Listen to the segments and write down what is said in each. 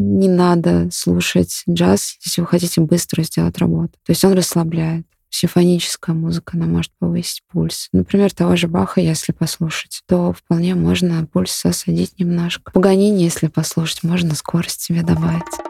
не надо слушать джаз, если вы хотите быстро сделать работу. То есть он расслабляет. Симфоническая музыка, она может повысить пульс. Например, того же Баха, если послушать, то вполне можно пульс осадить немножко. Паганини, если послушать, можно скорость себе добавить.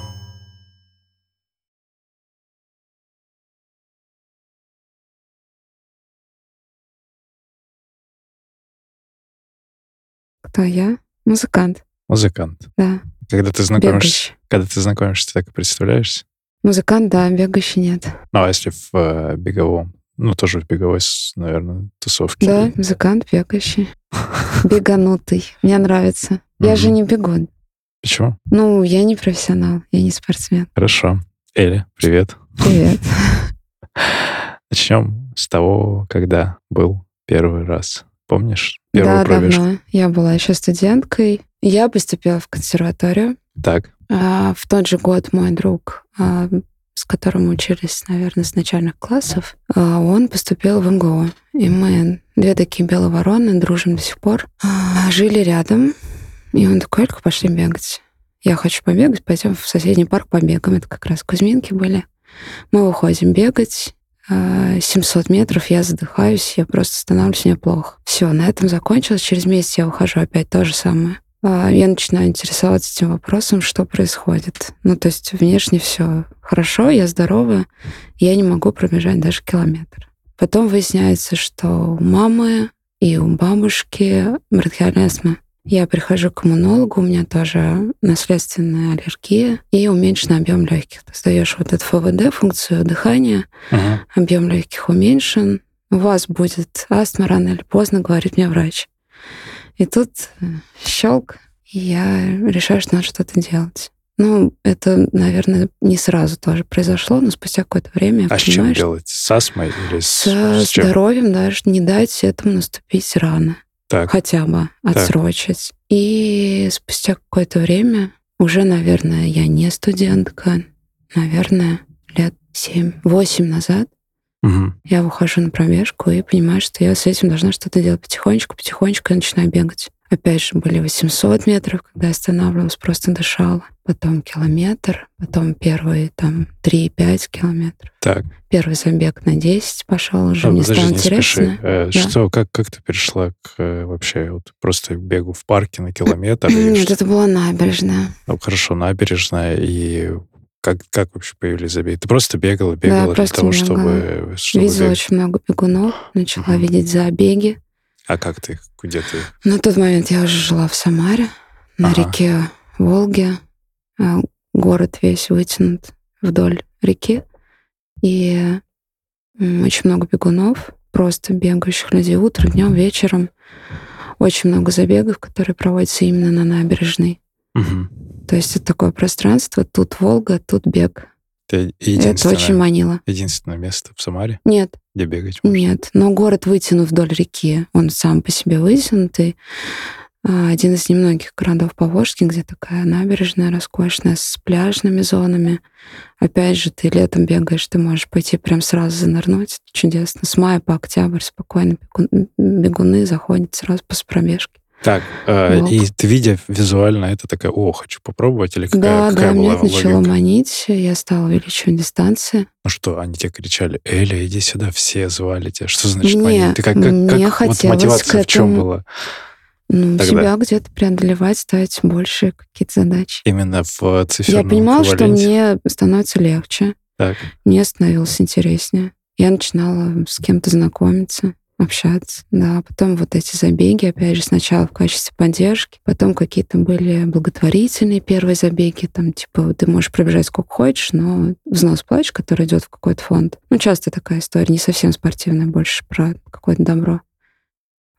Кто я? Музыкант. Музыкант. Да. Когда ты знакомишься, когда ты знакомишься, ты так и представляешься? Музыкант, да, бегающий нет. Ну, а если в э, беговом? Ну, тоже в беговой, наверное, тусовке. Да, музыкант бегающий. Беганутый. Мне нравится. Я же не бегун. Почему? Ну, я не профессионал, я не спортсмен. Хорошо. Эля, привет. Привет. Начнем с того, когда был первый раз. Помнишь первую да, пробежку? давно. Я была еще студенткой. Я поступила в консерваторию. Так. А, в тот же год мой друг, а, с которым мы учились, наверное, с начальных классов, а, он поступил в МГУ. И мы, две такие белые вороны, дружим до сих пор, а, жили рядом. И он такой, Элька, пошли бегать. Я хочу побегать, пойдем в соседний парк побегаем. Это как раз Кузьминки были. Мы выходим бегать. 700 метров, я задыхаюсь, я просто становлюсь мне плохо. Все, на этом закончилось. Через месяц я ухожу опять то же самое. А, я начинаю интересоваться этим вопросом, что происходит. Ну, то есть внешне все хорошо, я здорова, я не могу пробежать даже километр. Потом выясняется, что у мамы и у бабушки бронхиальная астма. Я прихожу к иммунологу, у меня тоже наследственная аллергия и уменьшенный объем легких. Ты сдаешь вот эту ФВД, функцию дыхания, uh-huh. объем легких уменьшен. У вас будет астма рано или поздно, говорит мне врач. И тут э, щелк, и я решаю, что надо что-то делать. Ну, это, наверное, не сразу тоже произошло, но спустя какое-то время. А с чем делать? С астмой или с, с, с здоровьем даже не дать этому наступить рано так. хотя бы отсрочить. Так. И спустя какое-то время, уже, наверное, я не студентка, наверное, лет 7-8 назад, угу. я выхожу на пробежку и понимаю, что я с этим должна что-то делать потихонечку, потихонечку я начинаю бегать. Опять же, были 800 метров, когда останавливалась, просто дышала. Потом километр, потом первые там 3-5 километров. Так. Первый забег на 10 пошел уже, ну, мне стало не интересно. Э, да. Что, как, как ты перешла к э, вообще вот просто бегу в парке на километр? Нет, это была набережная. Ну, хорошо, набережная. И как, как вообще появились забеги? Ты просто бегала, бегала да, для того, чтобы, чтобы... Видела бегать. очень много бегунов, начала угу. видеть забеги. А как ты? Где ты? На тот момент я уже жила в Самаре, на ага. реке Волге. А, город весь вытянут вдоль реки. И очень много бегунов, просто бегающих людей утром, днем, вечером. Очень много забегов, которые проводятся именно на набережной. Угу. То есть это такое пространство, тут Волга, тут бег. Это, это очень манило. Единственное место в Самаре? Нет. Где бегать можно? Нет, но город вытянут вдоль реки. Он сам по себе вытянутый. А, один из немногих городов Поволжья, где такая набережная роскошная, с пляжными зонами. Опять же, ты летом бегаешь, ты можешь пойти прям сразу занырнуть. Чудесно. С мая по октябрь спокойно бегуны заходят сразу после пробежки. Так, э, вот. и ты, видя визуально, это такая, о, хочу попробовать, или какая, да, какая да, была меня начало манить, я стала увеличивать дистанции. Ну что, они тебе кричали, Эля, иди сюда, все звали тебя. Что значит мне, манить? Ты как, как, мне как вот мотивация этому, в чем была? Ну, тогда? себя где-то преодолевать, ставить больше какие-то задачи. Именно в циферном Я понимала, что мне становится легче. Так. Мне становилось интереснее. Я начинала с кем-то знакомиться общаться, да. Потом вот эти забеги, опять же, сначала в качестве поддержки, потом какие-то были благотворительные первые забеги, там, типа, ты можешь пробежать сколько хочешь, но взнос платишь, который идет в какой-то фонд. Ну, часто такая история, не совсем спортивная, больше про какое-то добро.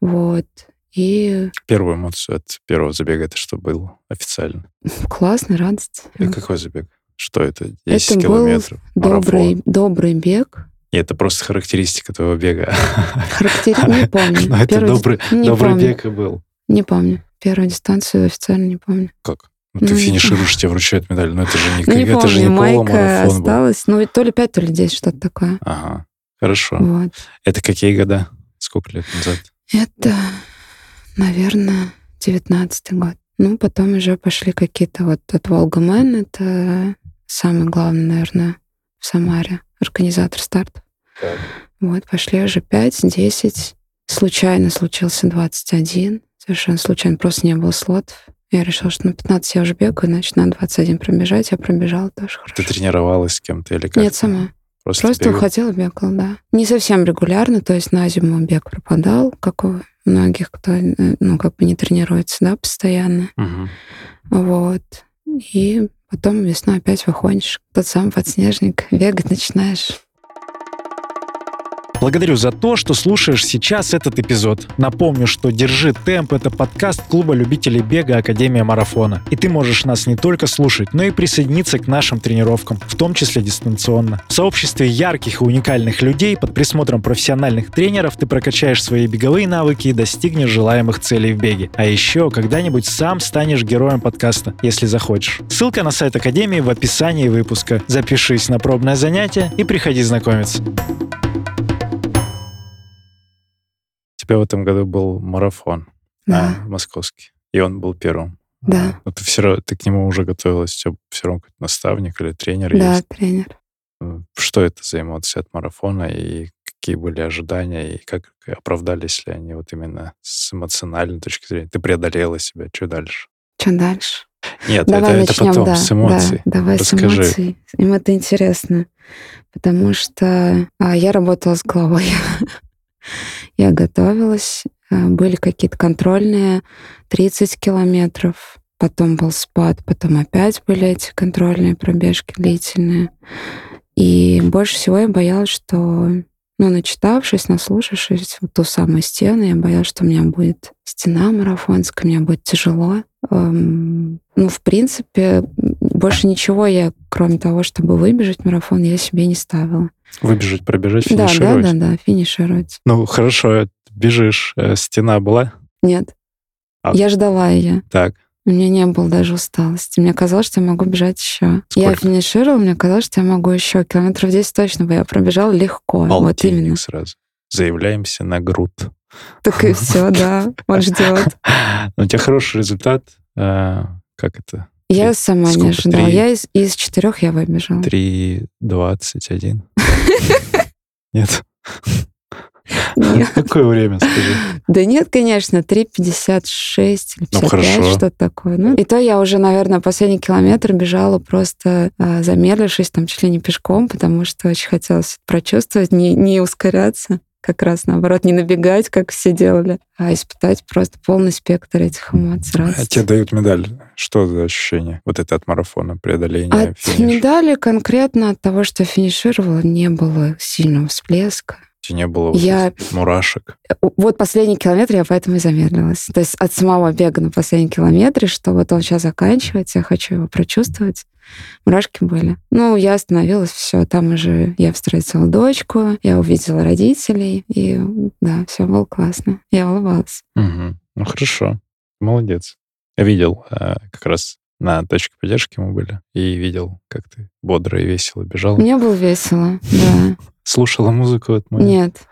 Вот. И... Первую эмоцию от первого забега это что было официально? Классно, радость. И какой забег? Что это? 10 это километров? Был добрый, добрый бег Нет, это просто характеристика твоего бега. Характеристика, не помню. Но это Первую добрый, не добрый помню. бег и был. Не помню. Первую дистанцию официально не помню. Как? Ну, ты Ну, финишируешь, тебе вручают медаль. Но это же не, Ну, не это помню, же не майка полумарафон был. осталась. Ну, то ли 5, то ли 10, что-то такое. Ага, хорошо. Вот. Это какие года? Сколько лет назад? Это, наверное, девятнадцатый год. Ну, потом уже пошли какие-то вот от Волгомен, это самый главный, наверное, в Самаре, организатор стартов. Так. Вот, пошли уже 5, 10. Случайно случился 21. Совершенно случайно, просто не было слотов. Я решила, что на 15 я уже бегаю, значит, на 21 пробежать. Я пробежала тоже хорошо. Ты тренировалась с кем-то или как? Нет, сама. Просто, Просто бегала? уходила, бегала, да. Не совсем регулярно, то есть на зиму бег пропадал, как у многих, кто, э, ну, как бы не тренируется, да, постоянно. Мгм. Вот. И потом весной опять выходишь, тот самый подснежник, бегать начинаешь. Благодарю за то, что слушаешь сейчас этот эпизод. Напомню, что «Держи темп» — это подкаст клуба любителей бега Академия Марафона. И ты можешь нас не только слушать, но и присоединиться к нашим тренировкам, в том числе дистанционно. В сообществе ярких и уникальных людей под присмотром профессиональных тренеров ты прокачаешь свои беговые навыки и достигнешь желаемых целей в беге. А еще когда-нибудь сам станешь героем подкаста, если захочешь. Ссылка на сайт Академии в описании выпуска. Запишись на пробное занятие и приходи знакомиться. Тебя в этом году был марафон Да, а, московский, и он был первым. Да. А, Но ты все равно, ты к нему уже готовилась, у тебя все равно какой-то наставник или тренер да, есть. тренер. Э, Что это за эмоции от марафона и какие были ожидания, и как оправдались ли они вот именно с эмоциональной точки зрения? Ты преодолела себя, что дальше? Что дальше? Нет, Давай это, это начнем, потом, да, с эмоций. да, давай Расскажи. с эмоций. Им это интересно, потому что а, я работала с головой. я готовилась, а, были какие-то контрольные 30 километров, потом был спад, потом опять были эти контрольные пробежки длительные. И больше всего я боялась, что, ну, начитавшись, наслушавшись вот ту самую стену, я боялась, что у меня будет стена марафонская, мне будет тяжело. Эм, ну, в принципе, больше ничего я, кроме того, чтобы выбежать марафон, я себе не ставила. Выбежать, пробежать, Да, да, финишировать. да, да, финишировать. Ну, хорошо, бежишь, э, стена была? Нет. А- Я ждала ее. Так, У меня не было даже усталости. Мне казалось, что я могу бежать еще. Я Сколько? финишировала, мне казалось, что я могу еще. Километров 10 точно бы я пробежала легко. Вот полтинник именно. сразу. Заявляемся на груд. Так и все, да. Он ждет. Ну, У тебя хороший результат. э, Как это? Я сама не ожидала. Я из, из четырех я выбежала. 3.21. Нет? Нет. Какое время, скажи? Да нет, конечно, 3,56 или 55, Ну, хорошо. что-то такое. Ну, и то я уже, наверное, последний километр бежала просто а, замедлившись, там чуть ли не пешком, потому что очень хотелось прочувствовать, не, не ускоряться, как раз наоборот, не набегать, как все делали, а испытать просто полный спектр этих эмоций. А радости. тебе дают медаль. Что за ощущение? Вот это от марафона, преодоление, От финиш. медали конкретно от того, что финишировала, не было сильного всплеска. Тебе не было вот Я- мурашек. Вот последний километр я поэтому и замедлилась. То есть от самого бега на последнем километре, что вот он сейчас заканчивается, я хочу его прочувствовать. Мурашки были. Ну, я остановилась, все, там уже я встретила дочку, я увидела родителей, и да, все было классно. Я улыбалась. Мгм. Ну, хорошо. Молодец. Я видел э, как раз на точке поддержки мы были, и видел, как ты бодро и весело бежала. Мне было весело, да. Слушала музыку от моей. Нет,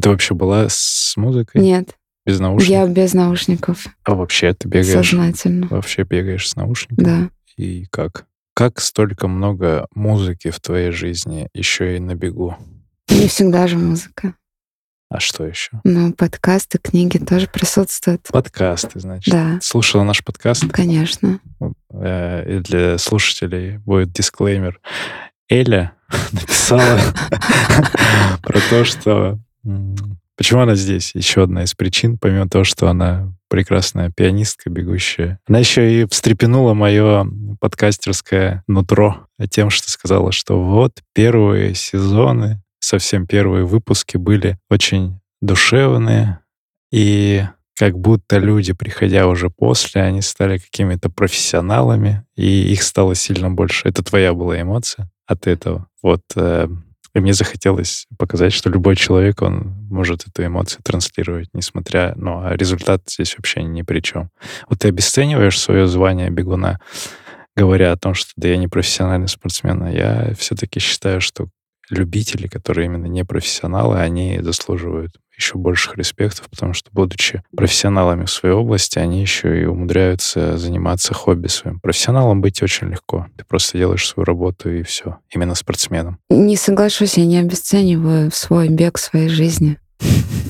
Ты вообще была с музыкой? нет, Без наушников? я без наушников, А вообще ты бегаешь? сознательно. Вообще бегаешь с наушниками? Да. И как? Как столько много музыки в твоей жизни еще и на бегу? Не всегда же музыка. А что еще? Но подкасты, книги тоже присутствуют. Подкасты, значит. Да, Слушала наш подкаст? конечно. Э, И для слушателей будет дисклеймер. Эля написала про то, что... Почему она здесь? Еще одна из причин, помимо того, что она прекрасная пианистка, бегущая. Она еще и встрепенула мое подкастерское нутро тем, что сказала, что вот первые сезоны, совсем первые выпуски были очень душевные, и как будто люди, приходя уже после, они стали какими-то профессионалами, и их стало сильно больше. Это твоя была эмоция от этого. Вот э, И мне захотелось показать, что любой человек, он может эту эмоцию транслировать, несмотря... Ну, а результат здесь вообще ни при чем. Вот ты обесцениваешь свое звание бегуна, говоря о том, что да я не профессиональный спортсмен, а я все-таки считаю, что любители, которые именно не профессионалы, они заслуживают еще больших респектов, потому что, будучи профессионалами в своей области, они еще и умудряются заниматься хобби своим. Профессионалом быть очень легко. Ты просто делаешь свою работу и все. Именно спортсменом. Не соглашусь, я не обесцениваю свой бег своей жизни.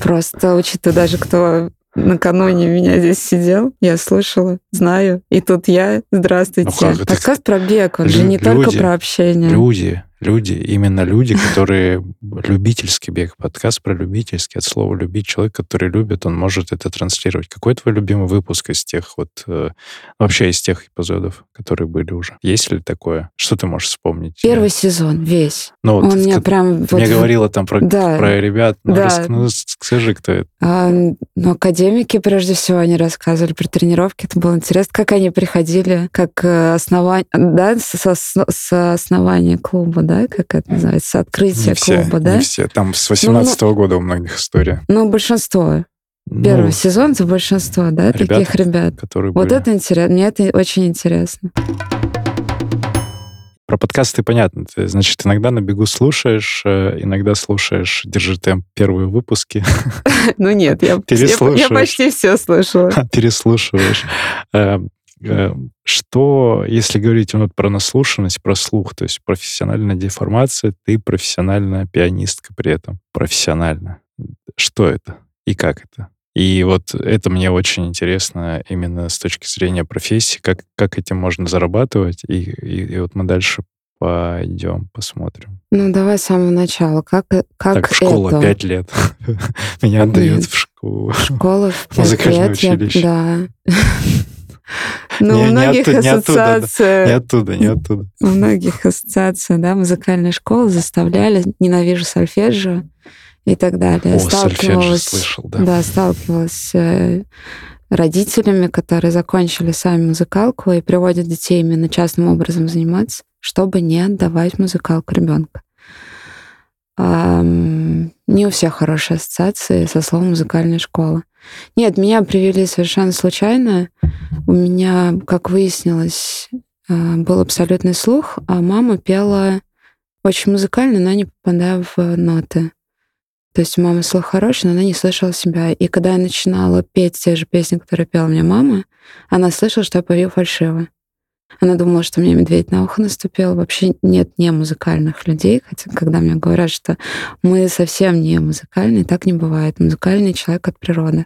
Просто учитывая даже, кто накануне меня здесь сидел, я слушала, знаю. И тут я, здравствуйте. Ну, Подкаст про бег, он Лю- же не люди, только про общение. Люди, люди, именно люди, которые любительский бег, подкаст про любительский, от слова любить. Человек, который любит, он может это транслировать. Какой твой любимый выпуск из тех вот, э, вообще из тех эпизодов, которые были уже? Есть ли такое? Что ты можешь вспомнить? Первый сезон, весь. Ну, вот, он меня прям... Вот, мне говорила там про, да, про ребят. Ну, да. рас, ну, скажи, кто это. А, ну, академики, прежде всего, они рассказывали про тренировки. Это было интересно, как они приходили, как э, основание, да, со, со основания клуба, да, как это называется, открытие не все, клуба, да? Не все. Там с 18 -го ну, года у многих история. Ну, большинство. Ну, Первый сезон это большинство, да, ребята, таких ребят. Которые вот были. это интересно. Мне это очень интересно. Про подкасты понятно. Ты, значит, иногда на бегу слушаешь, э, иногда слушаешь «Держи темп» первые выпуски. Ну нет, я, я почти все слышала. Переслушиваешь. Э, что, если говорить вот про наслушанность, про слух, то есть профессиональная деформация, ты профессиональная пианистка при этом, профессионально. Что это и как это? И вот это мне очень интересно именно с точки зрения профессии, как, как этим можно зарабатывать. И, и, и вот мы дальше пойдем, посмотрим. Ну, давай с самого начала. Как, как так, школа это? пять лет. Меня отдают в школу. Школа в пять лет, училище. да. Ну, у многих ассоциаций... Не оттуда, не оттуда. У многих ассоциаций, да, музыкальная школа заставляли «ненавижу сольфеджио» и так далее. О, сталкивалась, слышал, да. Да, сталкивалась с э, родителями, которые закончили сами музыкалку и приводят детей именно частным образом заниматься, чтобы не отдавать музыкалку ребенка. Не у всех хорошие ассоциации со словом музыкальная школа. Нет, меня привели совершенно случайно. У меня, как выяснилось, а, был абсолютный слух, а мама пела очень музыкально, но не попадая в ноты. То есть у мамы слух хороший, но она не слышала себя. И когда я начинала петь те же песни, которые пела мне мама, она слышала, что я пою фальшиво. Она думала, что мне медведь на ухо наступил. Вообще нет не музыкальных людей, хотя когда мне говорят, что мы совсем не музыкальные, так не бывает. Музыкальный человек от природы.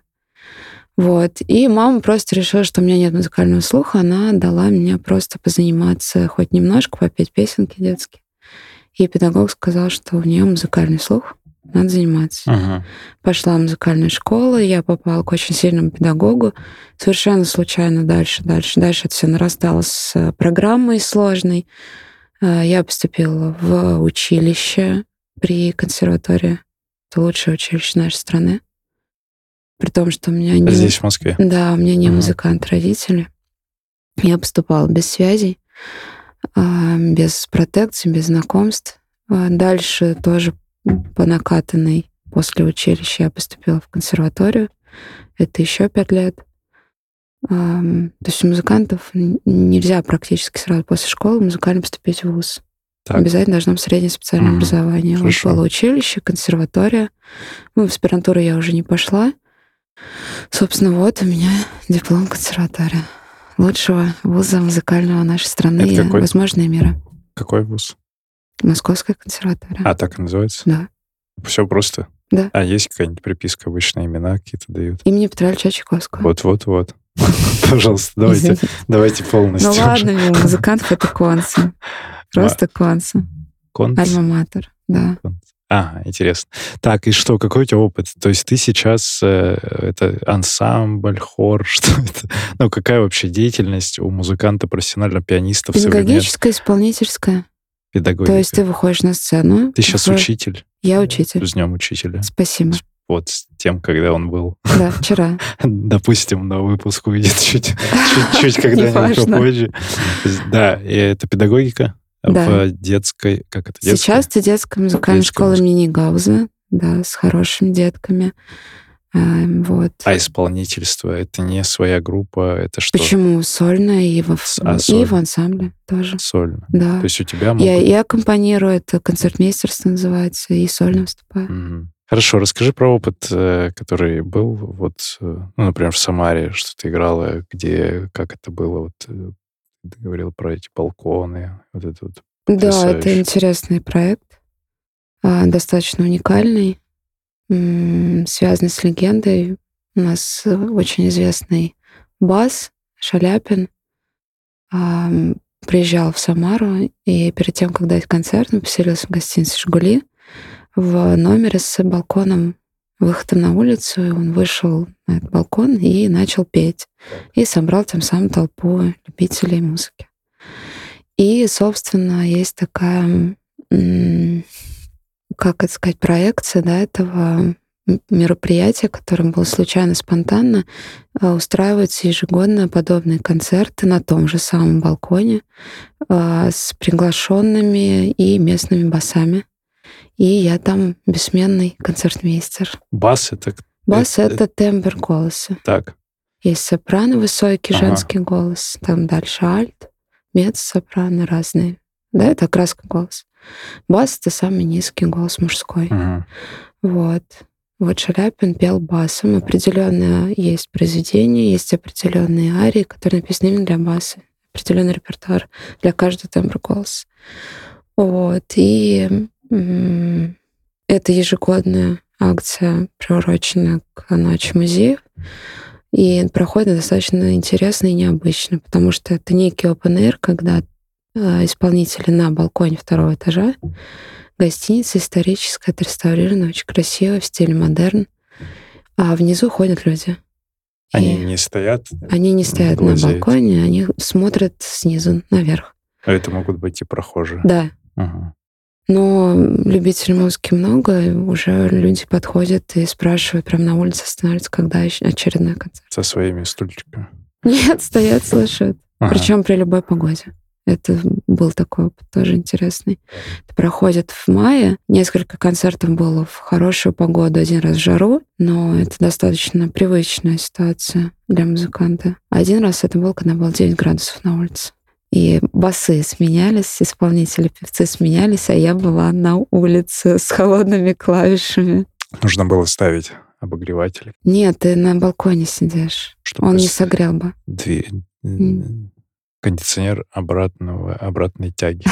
Вот. И мама просто решила, что у меня нет музыкального слуха. Она дала мне просто позаниматься хоть немножко, попеть песенки детские. И педагог сказал, что у нее музыкальный слух, надо заниматься. Uh-huh. Пошла в музыкальную школу, я попала к очень сильному педагогу. Совершенно случайно дальше, дальше, дальше это все нарастало с программой сложной. А, я поступила в училище при консерватории. Это лучшее училище нашей страны. При том, что у меня не... Здесь, в Москве? Да, у меня не uh-huh. музыкант родители. Я поступала без связей, а, без протекции, без знакомств. Дальше тоже по накатанной после училища я поступила в консерваторию. Это еще пять лет. То есть у музыкантов нельзя практически сразу после школы музыкально поступить в ВУЗ. Так. Обязательно должно быть среднее специальное mm образование. Хорошо. Вот было училище, консерватория. Ну, в аспирантуру я уже не пошла. Собственно, вот у меня диплом консерватория. Лучшего вуза музыкального нашей страны и, возможно, и мира. Какой вуз? Московская консерватория. А, так и называется? Да. Все просто? Да. А есть какая-нибудь приписка, обычно имена какие-то дают? Имени Петра Ильича Чайковского. Вот-вот-вот. Пожалуйста, давайте, давайте полностью. Ну ладно, музыкантов это концы. Просто концы. Концы? Альма-матер, да. А, интересно. Так, и что, какой у тебя опыт? То есть ты сейчас, э, это ансамбль, хор, что это? Ну, какая вообще деятельность у музыканта, профессионального пианиста в Педагогическая, исполнительская. Педагогика. То есть ты выходишь на сцену. Ты сейчас выходишь... учитель. Я учитель. С днем учителя. Спасибо. Вот с тем, когда он был. Да, вчера. Допустим, на выпуск выйдет чуть, чуть, когда-нибудь попозже. Да, и это педагогика. Да. в детской, как это, детская? Сейчас это детская музыкальная Детская школа имени Гауза, да, с хорошими детками. Эм, Вот. А исполнительство это не своя группа, это что? Почему сольно и в, а, и в ансамбле тоже? Сольно. Да. То есть у тебя могут... Я и аккомпанирую, это концертмейстерство называется, и сольно выступаю. Мгм. Хорошо, расскажи про опыт, э, который был, вот, э, ну, например, в Самаре, что ты играла, где, как это было, вот, э, ты говорил про эти балконы, вот это вот. Да, это Потрясающе. интересный проект, а, достаточно уникальный, м, связанный с легендой. У нас э, очень известный бас Шаляпин приезжал в Самару, и перед тем, как дать концерт, он поселился в гостинице «Жигули» в номере с балконом, выходом на улицу, и он вышел на этот балкон и начал петь. И собрал тем самым толпу любителей музыки. И, собственно, есть такая, как это сказать, проекция да, этого мероприятия, которое было случайно, спонтанно. А, Устраиваются ежегодно подобные концерты на том же самом балконе а, с приглашенными и местными басами. И я там бессменный концертмейстер. Бас это Бас — Это- тембр голоса. так. Есть сопрано, высокий Ага. женский голос, там дальше альт, меццо-сопрано разные. Да, это окраска голоса. Бас — это самый низкий голос мужской. Мгм. Вот. Вот Шаляпин пел басом. Определенно есть произведения, есть определенные арии, которые написаны именно для баса. Определенный репертуар для каждого тембра голоса. Вот. И м, это ежегодная акция, приурочена к Ночи музеев. И проходит достаточно интересно и необычно, потому что это некий open air, когда э, исполнители на балконе второго этажа Гостиница историческая, отреставрирована, очень красиво, в стиле модерн. А внизу ходят люди. Они И не стоят, они не стоят на глазеют. балконе, они смотрят снизу наверх. а это могут быть и прохожие. Да. Мгм. Но любителей музыки много, и уже люди подходят и спрашивают, прям на улице останавливаются, когда очередной концерт. Со своими стульчиками. Нет, стоят, слушают. Ага. Причем при любой погоде. Это был такой опыт, тоже интересный. Это проходит в мае. Несколько концертов было в хорошую погоду, один раз в жару, но это достаточно привычная ситуация для музыканта. Один раз это был, когда было 9 градусов на улице. И басы сменялись, исполнители, певцы сменялись, а я была на улице с холодными клавишами. Нужно было ставить обогреватели, Нет, ты на балконе сидишь. чтобы Он не согрел бы. две-. Кондиционер обратного, обратной тяги.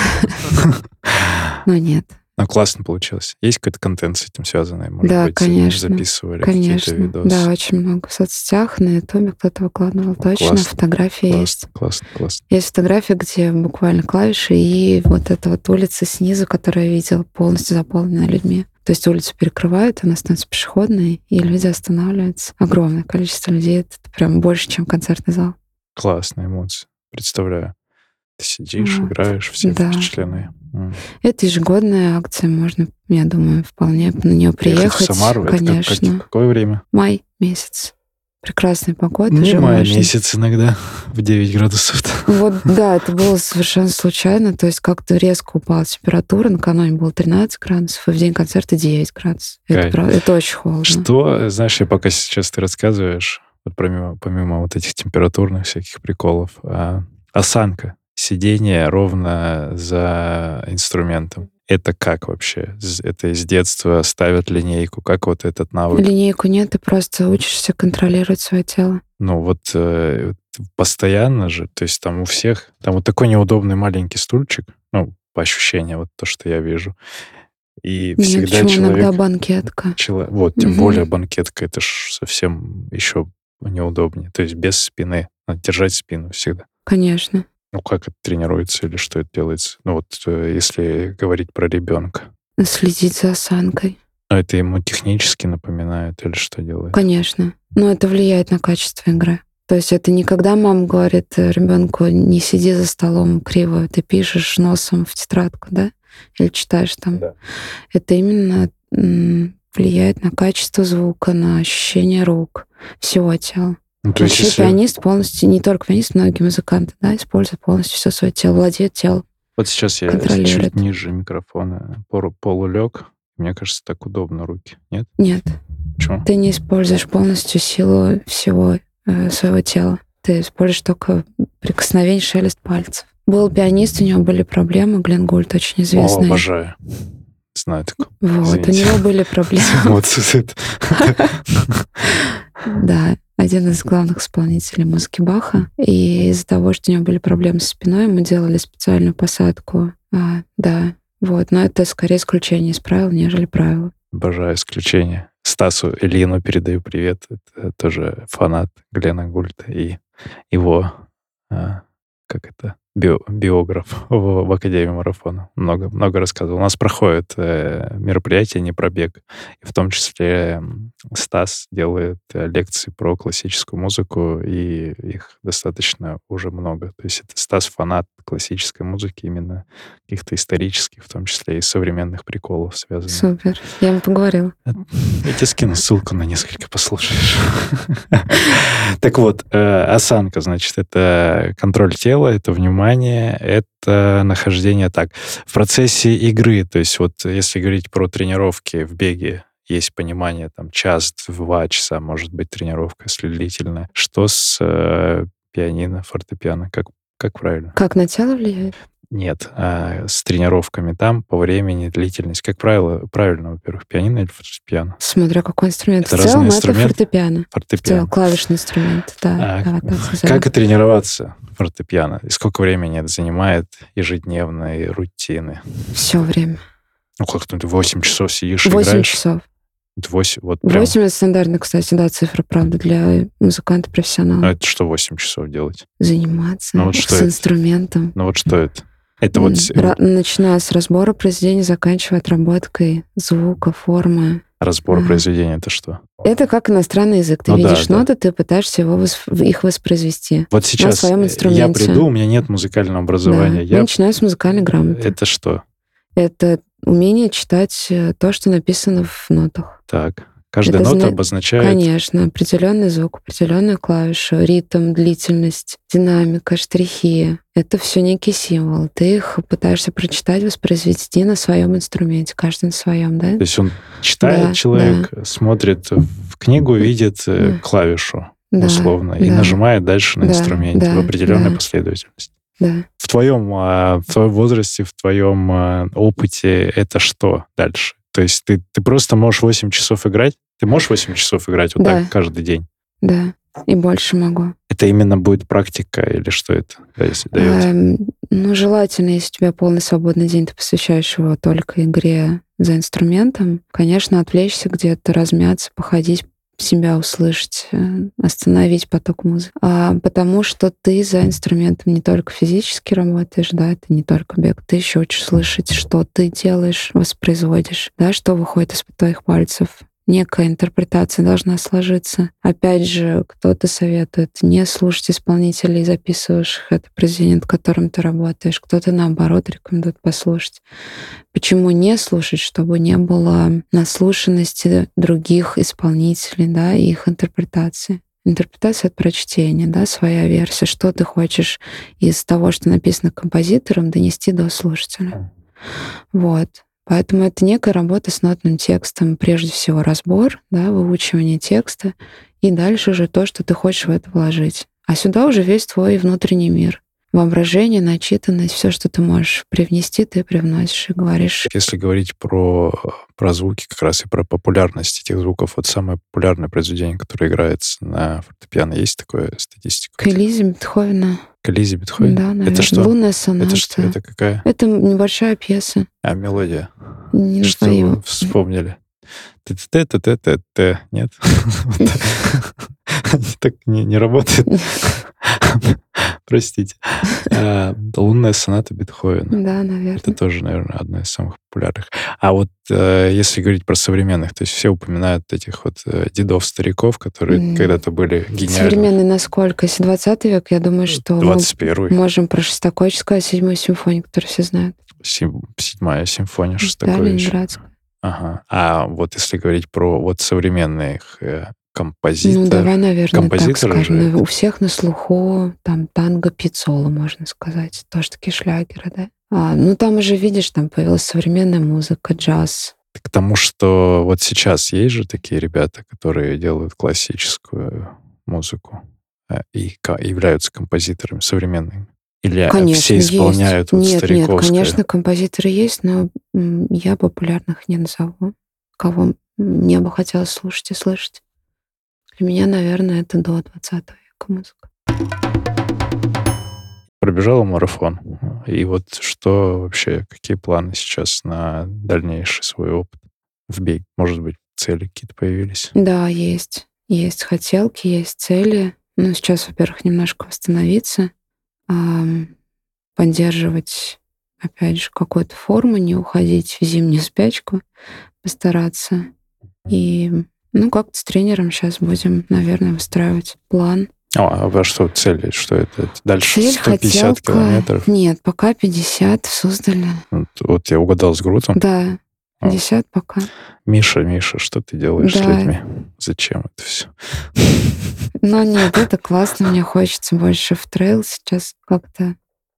Но нет. Ну, классно получилось. Есть какой-то контент с этим связанный? Может Да, быть, конечно. записывали какие-то Конечно. видосы? Да, очень много. В соцсетях, на Ютубе кто-то выкладывал. Точно, классно, фотографии есть. Классно, классно, классно. Есть фотография, где буквально клавиши и вот эта вот улица снизу, которую я видела, полностью заполнена людьми. То есть улицу перекрывают, она становится пешеходной, и люди останавливаются. Огромное количество людей. Это прям больше, чем концертный зал. Классные эмоции. Представляю. Ты сидишь, Вот. играешь, все Да. впечатлены. Это ежегодная акция, можно, я думаю, вполне на нее Ехать приехать. в Самару, это как- конечно. как- какое время? Май месяц. Прекрасная погода. Уже май можно. месяц иногда в 9 градусов. Вот, да, это было совершенно случайно. То есть как-то резко упала температура. Накануне было 13 градусов, и в день концерта 9 градусов. Это, правда, это очень холодно. Что, знаешь, я пока сейчас ты рассказываешь, вот помимо, помимо вот этих температурных всяких приколов, а, осанка, сидение ровно за инструментом. Это как вообще? Это из детства ставят линейку? Как вот этот навык? Линейку нет, ты просто учишься контролировать свое тело. Ну вот э, вот постоянно же, то есть там у всех, там вот такой неудобный маленький стульчик, ну, по ощущениям, вот то, что я вижу. И Нет, всегда почему человек... иногда банкетка. Чело- Вот, тем Мгм. более банкетка, это ж совсем еще неудобнее. То есть без спины. Надо держать спину всегда. Конечно. Ну, как это тренируется или что это делается? Ну, вот э, если говорить про ребенка. Следить за осанкой. Ну, это ему технически напоминает или что делает? Конечно. Но это влияет на качество игры. То есть это не когда мама говорит ребенку, не сиди за столом криво, ты пишешь носом в тетрадку, да? Или читаешь там. Да. Это именно влияет на качество звука, на ощущение рук, всего тела. Ну, то есть Вообще пианист полностью, не только пианист, многие музыканты, да, используют полностью все свое тело, владеют телом. Вот сейчас я чуть ниже микрофона полулег. Мне кажется, так удобно руки, нет? Нет. Почему? Ты не используешь полностью силу всего э, своего тела. Ты используешь только прикосновение, шелест пальцев. Был пианист, у него были проблемы, Глен Гульд очень известный. О, обожаю. Знаю такого. Вот, Извините. у него были проблемы. Да, один из главных исполнителей музыки Баха. И из-за того, что у него были проблемы с спиной, мы делали специальную посадку. А, да, вот. Но это скорее исключение из правил, нежели правило. Обожаю исключение. Стасу Ильину передаю привет. Это тоже фанат Глена Гульта и его, а, как это, био, биограф в, в Академии марафона. Много, много рассказывал. У нас проходит э, мероприятие, не пробег. И в том числе Стас делает э, лекции про классическую музыку, и их достаточно уже много. То есть это Стас фанат классической музыки, именно каких-то исторических, в том числе и современных приколов связанных. Супер. Я ему поговорила. Я тебе скину ссылку на несколько послушаешь. Так вот, э, осанка, значит, это контроль тела, это внимание, это нахождение так. В процессе игры, то есть вот если говорить про тренировки в беге, есть понимание, там, час-два часа может быть тренировка, если длительная. Что с э, пианино, фортепиано? Как, как правильно? Как на тело влияет? Нет, а с тренировками там по времени, длительность. Как правило, правильно, во-первых, пианино или фортепиано? Смотря какой инструмент. Это в целом это фортепиано. Фортепиано. Целом, клавишный инструмент, да. А, да как и тренироваться фортепиано? И сколько времени это занимает ежедневной рутины? Все время. Ну как, ну ты 8 часов сидишь 8 играешь? часов. 8, вот прям... 8 это стандартная, кстати, да, цифра, правда, для музыканта профессионала. А это что 8 часов делать? Заниматься ну, вот что с это? инструментом. Ну вот что это? Это вот... Начиная с разбора произведения, заканчивая отработкой звука, формы. Разбор а. произведения это что? Это как иностранный язык. Ты ну, видишь да, ноты, да. ты пытаешься его восп... их воспроизвести. Вот сейчас на своем инструменте. я приду, у меня нет музыкального образования. Да. Я... Я начинаю с музыкальной грамоты. Это что? Это умение читать э, то, что написано в нотах. Так. Каждая это нота зна... обозначает... Конечно, определенный звук, определенную клавишу, ритм, длительность, динамика, штрихи. Это все некие символы. Ты их пытаешься прочитать, воспроизвести на своем инструменте, каждый на своем, да? То есть он читает, да, человек да. смотрит в книгу, видит э, да. клавишу, да, условно, да. и нажимает дальше на да, инструменте да, в определенной да. последовательности. Да. В твоем, а, в твоем возрасте, в твоем а, опыте это что дальше? То есть ты, ты просто можешь 8 часов играть? Ты можешь 8 часов играть вот да. так каждый день? Да, и больше могу. Это именно будет практика или что это, если дает? Эм, ну, желательно, если у тебя полный свободный день, ты посвящаешь его только игре за инструментом. Конечно, отвлечься где-то, размяться, походить, себя услышать, э, остановить поток музыки. А, потому что ты за инструментом не только физически работаешь, да, это не только бег, ты еще учишь слышать, что ты делаешь, воспроизводишь, да, что выходит из твоих пальцев, некая интерпретация должна сложиться. Опять же, кто-то советует не слушать исполнителей, записываешь это произведение, над которым ты работаешь. Кто-то, наоборот, рекомендует послушать. Почему не слушать? Чтобы не было наслушанности других исполнителей, да, и их интерпретации. Интерпретация — это прочтение, да, своя версия. Что ты хочешь из того, что написано композитором, донести до слушателя. Вот. Поэтому это некая работа с нотным текстом, прежде всего разбор, да, выучивание текста, и дальше уже то, что ты хочешь в это вложить. А сюда уже весь твой внутренний мир. Воображение, начитанность, все, что ты можешь привнести, ты привносишь и говоришь. Если говорить про, про звуки, как раз и про популярность этих звуков, вот самое популярное произведение, которое играется на фортепиано, есть такое статистика? Кэлизи Бетховена. Кализи Бетховен? Да, наверное. Это что? Лунная соната. Это что? Это какая? Это небольшая пьеса. А, мелодия? Не что знаю. вы вспомнили? т т т т т Нет? Так не работает. Простите. А, лунная соната Бетховена. Да, наверное. Это тоже, наверное, одна из самых популярных. А вот э, если говорить про современных, то есть все упоминают этих вот э, дедов, стариков, которые когда-то были гениальны. Современный насколько? Если 20 век, я думаю, что 21 мы можем про Шостаковичскую седьмую симфонию, которую все знают. Седьмая симфония Шостаковича. Ага. А вот если говорить про вот современных э, композитор. Ну, давай, наверное, композитор так скажем. Же. У всех на слуху там танго Пиццола, можно сказать. Тоже такие шлягеры, да? А, ну, там уже, видишь, там появилась современная музыка, джаз. К тому, что вот сейчас есть же такие ребята, которые делают классическую музыку э, и являются композиторами современными. Или конечно, все исполняют есть. Вот нет, стариковское? Нет, конечно, композиторы есть, но я популярных не назову. Кого мне бы хотелось слушать и слышать. Для меня, наверное, это до 20 века музыка. Пробежала марафон. И вот что вообще, какие планы сейчас на дальнейший свой опыт в беге? Может быть, цели какие-то появились? Да, есть. Есть хотелки, есть цели. Ну, сейчас, во-первых, немножко восстановиться, поддерживать, опять же, какую-то форму, не уходить в зимнюю спячку, постараться. И, ну, как-то с тренером сейчас будем, наверное, выстраивать план. А, а что цель? Что это? Дальше Цель, 150 хотелка... километров? Нет, пока 50 создали. Вот, вот я угадал с Грутом? Да, 50 а. пока. Миша, Миша, что ты делаешь да. с людьми? Зачем это все? Ну нет, это классно. Мне хочется больше в трейл сейчас как-то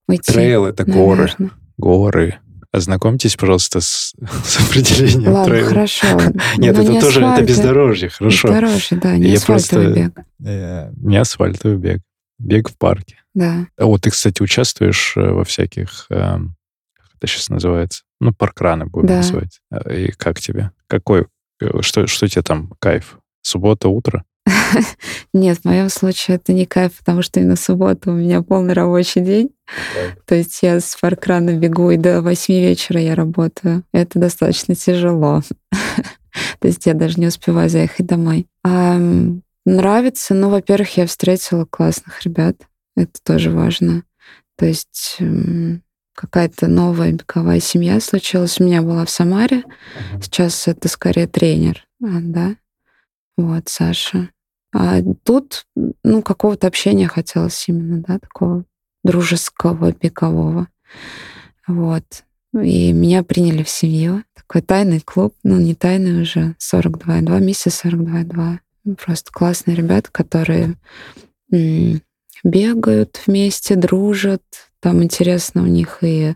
уйти. Трейл — это горы. Горы. Ознакомьтесь, пожалуйста, с, с определением Ладно, трейла. хорошо. Нет, это не тоже это бездорожье, хорошо. Бездорожье, да, не Я асфальтовый просто, бег. Э, не асфальтовый бег. Бег в парке. Да. А вот ты, кстати, участвуешь э, во всяких, э, как это сейчас называется? Ну, паркраны будем да. называть. Э, и как тебе? Какой, э, что, что тебе там кайф? Суббота, утро? Нет, в моем случае это не кайф, потому что именно суббота у меня полный рабочий день. То есть я с паркрана бегу, и до восьми вечера я работаю. Это достаточно тяжело. То есть я даже не успеваю заехать домой. А, нравится, ну, во-первых, я встретила классных ребят. Это тоже важно. То есть какая-то новая беговая семья случилась. У меня была в Самаре. Сейчас это скорее тренер, а, да. Вот, Саша. А тут, ну, какого-то общения хотелось именно, да, такого дружеского, бегового. Вот. И меня приняли в семью. Такой тайный клуб, ну, не тайный уже, 42,2, миссия 42,2. Просто классные ребята, которые бегают вместе, дружат. Там интересно у них и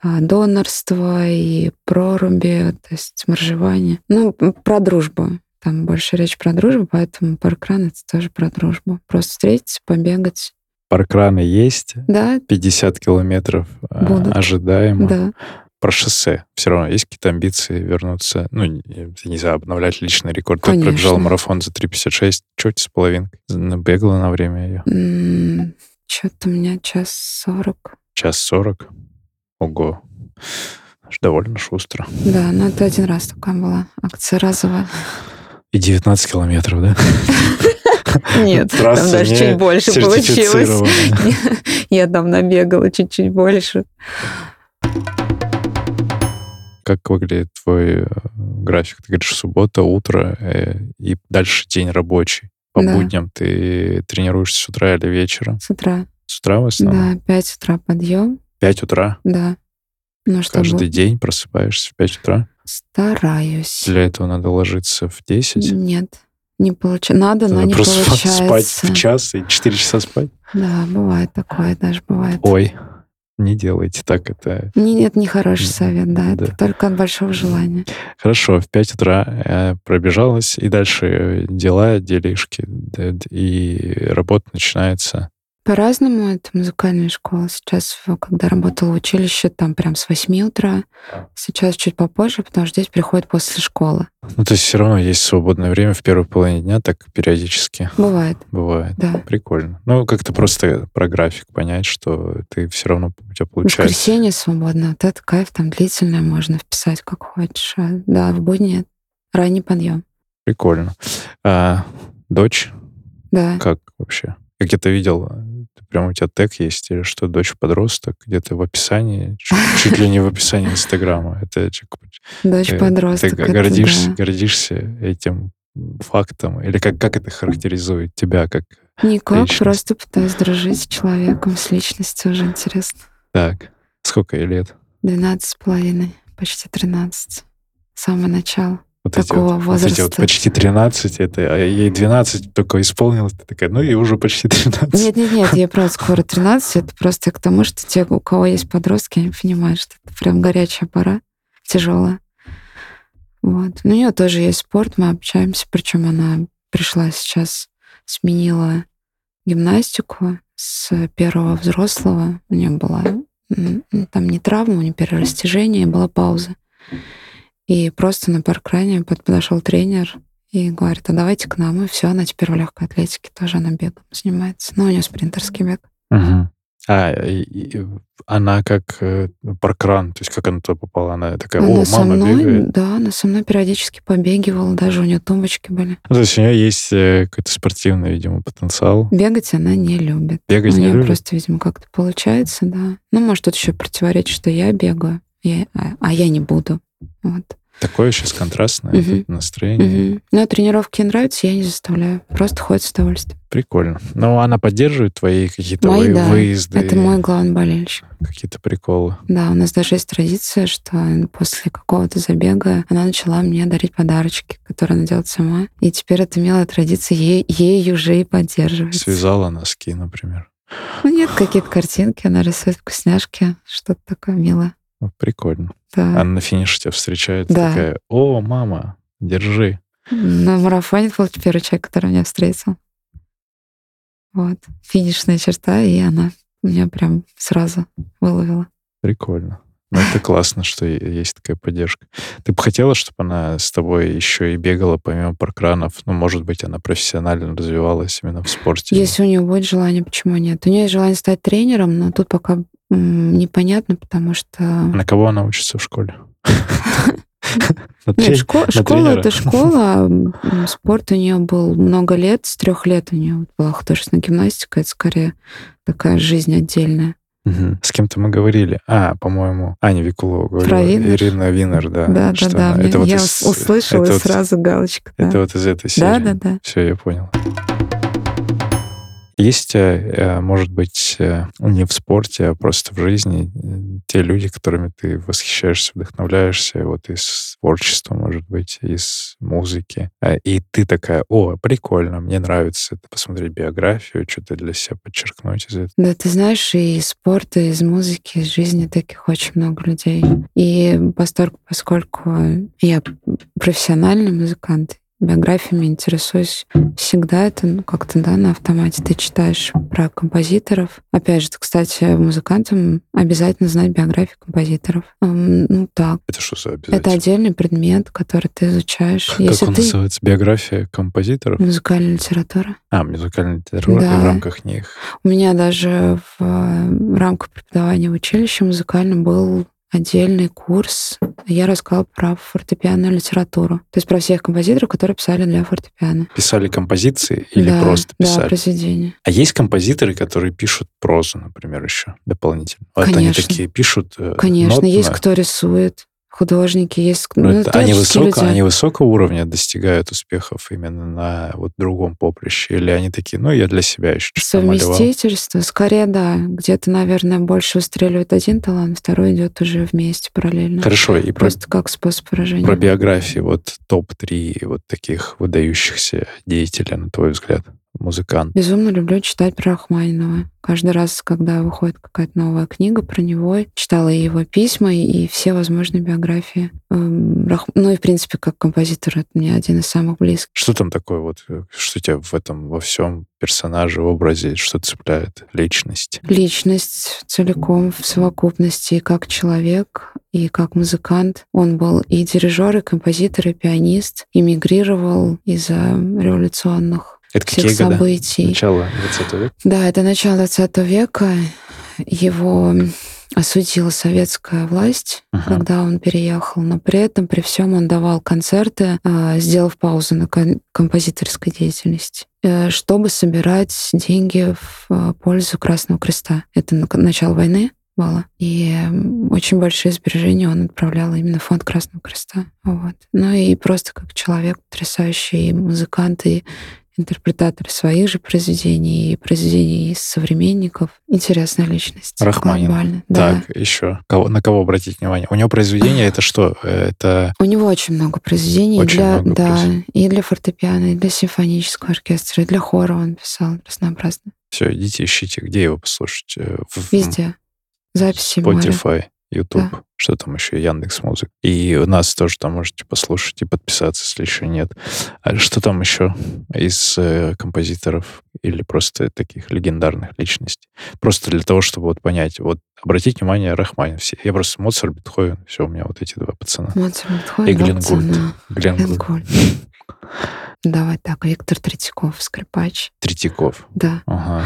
а, донорство, и проруби, то есть моржевание. Ну, про дружбу. Там больше речь про дружбу, поэтому паркран — это тоже про дружбу. Просто встретиться, побегать. Паркраны есть? Да. 50 километров а, Будут. ожидаемо. Да. Про шоссе. Все равно есть какие-то амбиции вернуться? Ну, не знаю, обновлять личный рекорд. Конечно. Ты пробежал марафон за 3.56, чуть с половинкой. Бегала на время ее? Mm, Что-то у меня час сорок. Час сорок? Ого. Довольно шустро. Да, но это один раз такая была акция разовая. И 19 километров, да? Нет, там даже чуть больше получилось. Я там набегала чуть-чуть больше. Как выглядит твой э, график? Ты говоришь, суббота, утро, э, и дальше день рабочий. По да. будням ты тренируешься с утра или вечером? С утра. С утра в основном? Да, 5 утра подъем. 5 утра? Да. Ну, Каждый день просыпаешься в 5 утра? Стараюсь. Для этого надо ложиться в 10? Нет, не получается. Надо, но не просто получается. спать в час и 4 часа спать? Да, бывает такое, даже бывает. Ой, не делайте так, это... Не, нет, не хороший совет, да, да. это только от большого желания. Хорошо, в 5 утра э, пробежалась, и дальше дела, делишки, и работа начинается по-разному. Это музыкальная школа. Сейчас, когда работала в училище, там прям с 8 утра. Сейчас чуть попозже, потому что здесь приходят после школы. Ну, то есть все равно есть свободное время в первой половине дня, так периодически. Бывает. Бывает. Да. Прикольно. Ну, как-то просто про график понять, что ты все равно у тебя получается. Воскресенье свободно. Вот это кайф, там длительное можно вписать как хочешь. А, да, в будни ранний подъем. Прикольно. А, дочь? Да. Как вообще? Как я то видел, прям у тебя тег есть, или что, дочь подросток, где-то в описании, чуть, чуть ли не в описании Инстаграма. Это Дочь подросток. Ты гордишься, да. гордишься этим фактом? Или как, как это характеризует тебя как Никак, личность? просто пытаюсь дружить с человеком, с личностью уже интересно. Так, сколько ей лет? Двенадцать с половиной, почти тринадцать. С самого начала. Вот такого эти вот, возраста. Вот эти вот почти 13, это, а ей 12 только исполнилось, ты такая, ну и уже почти 13. Нет-нет-нет, ей правда скоро 13, это просто к тому, что те, у кого есть подростки, они понимают, что это прям горячая пора, тяжелая. Вот. Ну, у нее тоже есть спорт, мы общаемся, причем она пришла сейчас, сменила гимнастику с первого взрослого. У нее была там не травма, у нее перерастяжение, была пауза. И просто на паркране подошел тренер и говорит, а давайте к нам. И все, она теперь в легкой атлетике тоже она бегом занимается. Но у нее спринтерский бег. Угу. А, и, и, она как э, паркран, то есть как она туда попала? Она такая, она о, со мама мной, бегает. Да, она со мной периодически побегивала, даже у нее тумбочки были. Ну, то есть у нее есть э, какой-то спортивный, видимо, потенциал. Бегать она не любит. Бегать у не нее любит? просто, видимо, как-то получается, да. Ну, может, тут еще противоречит, что я бегаю, я, а, а я не буду. Вот. Такое сейчас контрастное Мгм. настроение. Мгм. Но тренировки ей нравятся, я не заставляю. Просто ходит с удовольствием. Прикольно. Ну, она поддерживает твои какие-то Мои, вы- да. выезды, Это мой главный болельщик. какие-то приколы. Да, у нас даже есть традиция, что после какого-то забега она начала мне дарить подарочки, которые она делает сама. И теперь это милая традиция ей, ей уже и поддерживается. Связала носки, например. Ну нет, какие-то картинки, она рисует вкусняшки, что-то такое милое. Прикольно. Да. Она на финише тебя встречает, Да. такая, о, мама, держи. На марафоне был первый человек, который меня встретил. Вот. Финишная черта, и она меня прям сразу выловила. Прикольно. Ну, это классно, что есть такая поддержка. Ты бы хотела, чтобы она с тобой еще и бегала помимо паркранов? Ну, может быть, она профессионально развивалась именно в спорте? Если у нее будет желание, почему нет? У нее есть желание стать тренером, но тут пока непонятно, потому что... На кого она учится в школе? Нет, школа это школа. Спорт у нее был много лет, с трех лет у нее была художественная гимнастика. Это скорее такая жизнь отдельная. С кем-то мы говорили. А, по-моему, Аня Викулова говорила. Про Винер? Ирина Винер, да. Да, да, да. она- вот я из- услышала это и вот- сразу галочка. да. Это вот из этой серии. Да, да, да. Все, я понял. Есть, э, э, может быть, э, не в спорте, а просто в жизни те люди, которыми ты восхищаешься, вдохновляешься, вот из творчества, может быть, из музыки. А, И ты такая, о, прикольно, мне нравится это посмотреть биографию, что-то для себя подчеркнуть из этого. Да, ты знаешь, и из спорта, и из музыки, из жизни таких очень много людей. И поскольку, поскольку я профессиональный музыкант, биографиями интересуюсь всегда, это ну, как-то, да, на автомате. Ты читаешь про композиторов. Опять же, кстати, музыкантам обязательно знать биографии композиторов. Эм, Ну, так. Это что за Это обязательно? отдельный предмет, который ты изучаешь. Как Если он ты называется? Биография композиторов? музыкальная литература. А, музыкальная литература, Да. в рамках них. У меня даже в э, рамках преподавания в училище музыкальном был отдельный курс. Я рассказала про фортепианную литературу. То есть про всех композиторов, которые писали для фортепиано. Писали композиции или да, просто Да, писали? произведения. А есть композиторы, которые пишут прозу, например, еще дополнительно. Вот они Конечно. такие пишут. э, Конечно, нотно. есть кто рисует, художники, есть... Ну, ну, это они, высоко, люди. они высокого уровня достигают успехов именно на вот другом поприще? Или они такие, ну, я для себя еще что-то? Совместительство, скорее, да. Где-то, наверное, больше выстреливает один талант, второй идет уже вместе параллельно. Хорошо, и про, Просто как способ выражения. про биографии, вот топ-3 вот таких выдающихся деятелей, на твой взгляд, музыкант. Безумно люблю читать про Рахманинова. Каждый раз, когда выходит какая-то новая книга про него, читала и его письма, и все возможные биографии. Эм, Ну и, в принципе, как композитор, это мне один из самых близких. Что там такое, вот, э, что тебя в этом во всем персонаже, образе, что цепляет? Личность. Личность целиком в совокупности, и как человек, и как музыкант. Он был и дирижер, и композитор, и пианист, эмигрировал из-за революционных Это всех какие событий. Начало 20 века? Да, это начало 20 века. Его осудила советская власть, Ага. когда он переехал, но при этом, при всем он давал концерты, а, сделав паузу на композиторской деятельности, э, чтобы собирать деньги в а, пользу Красного Креста. Это на- начало войны было. И очень большие сбережения он отправлял именно в фонд Красного Креста. Вот. Ну и просто как человек потрясающий и музыкант, и интерпретатор своих же произведений и произведений из современников. Интересная личность. Рахманин. Глобально, да. Так, еще. Кого, на кого обратить внимание? У него произведение это что? Это У него очень много произведений Очень для, много да, произведений. и для фортепиано, и для симфонического оркестра, и для хора он писал разнообразно. все, идите ищите, где его послушать? Э, В, Везде. Записи. Spotify, YouTube, Да. что там еще, Яндекс Музык. И у нас тоже там можете послушать и подписаться, если еще нет. А что там еще из э, композиторов или просто таких легендарных личностей? Просто для того, чтобы вот понять, вот обратить внимание, Рахманин все. Я просто Моцарт, Бетховен, все, у меня вот эти два пацана. Моцарт, Бетховен, И Глен Рокцена, Гульд. Глен Глен Гульд. Гульд. Давай так, Виктор Третьяков, скрипач. Третьяков. Да. Ага.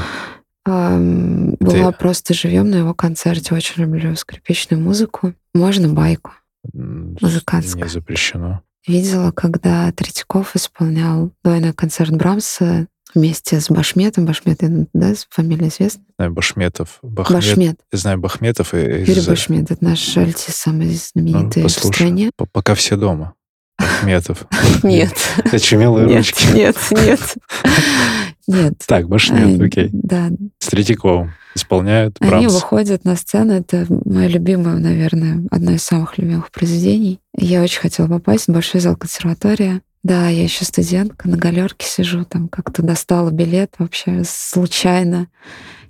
Ам, Была просто живем на его концерте. Очень люблю скрипичную музыку. Можно байку. М, Музыкантская. Не запрещено. Видела, когда Третьяков исполнял двойной концерт Брамса вместе с Башметом. Башмет, да, фамилия известна? Знаю Башметов. Бахмет. Башмет. Я знаю Бахметов. И, Юрий Башмет. Это наш альтист, самый Ну, знаменитый в послушай. стране. П- Пока все дома. Бахметов. Нет. Очумелые ручки. нет, нет. Нет. Так, Башмет, Э, окей. Да, С Третьяковым исполняют Они Брамс. выходят на сцену. Это мое любимое, наверное, одно из самых любимых произведений. Я очень хотела попасть в большой зал консерватория. Да, я еще студентка, на галерке сижу, там как-то достала билет вообще случайно.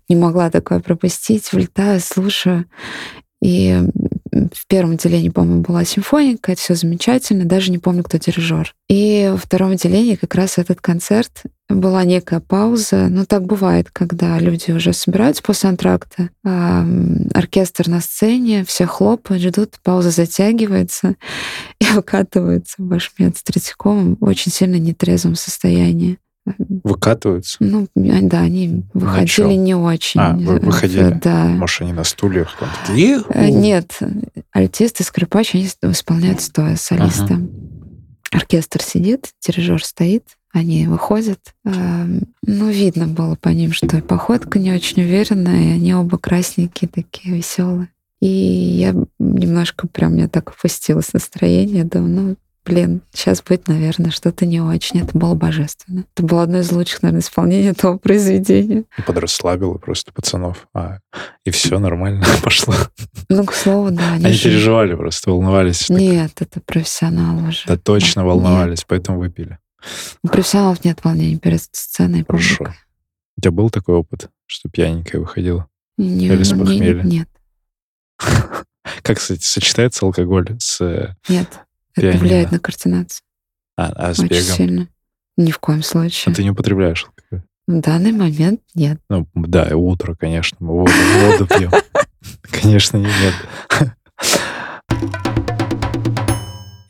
Не могла такое пропустить. Влетаю, слушаю. И в первом отделении, по-моему, была симфоника, это все замечательно, даже не помню, кто дирижер. И во втором отделении как раз этот концерт была некая пауза. Ну, так бывает, когда люди уже собираются после антракта, а, оркестр на сцене, все хлопают, ждут, пауза затягивается и выкатывается Башмет с Третьяковым в очень сильно нетрезвом состоянии. Выкатываются. Ну, да, они выходили чём? не очень. А, вы- э, выходили. Да. Может, они на стульях? Э, Нет, альтист и скрипач, они исполняют стоя солиста. Оркестр сидит, дирижер стоит, они выходят. Эм, Ну, видно было по ним, что и походка не очень уверенная, и они оба красненькие такие, веселые. И я немножко прям, мне так опустилось настроение, думаю, ну, блин, сейчас будет, наверное, что-то не очень. Это было божественно. Это было одно из лучших, наверное, исполнений этого произведения. Подрасслабило просто пацанов. А, и все нормально пошло. Ну, к слову, да. Они, Они же- переживали просто, волновались. Так, Нет, это профессионалы уже. Да точно Нет. волновались, поэтому выпили. У профессионалов нет волнений перед сценой Хорошо. публикой. У тебя был такой опыт, что пьяненькая выходила? Не- Или с не- похмелья? Нет, Как, кстати, сочетается алкоголь с... э, нет. Это Пианино. влияет на координацию А, а с очень бегом? сильно. Ни в коем А случае. ты не употребляешь алкоголь? В данный момент нет. Ну, да, и утро, конечно. Мы воду, воду пьем. Конечно, нет.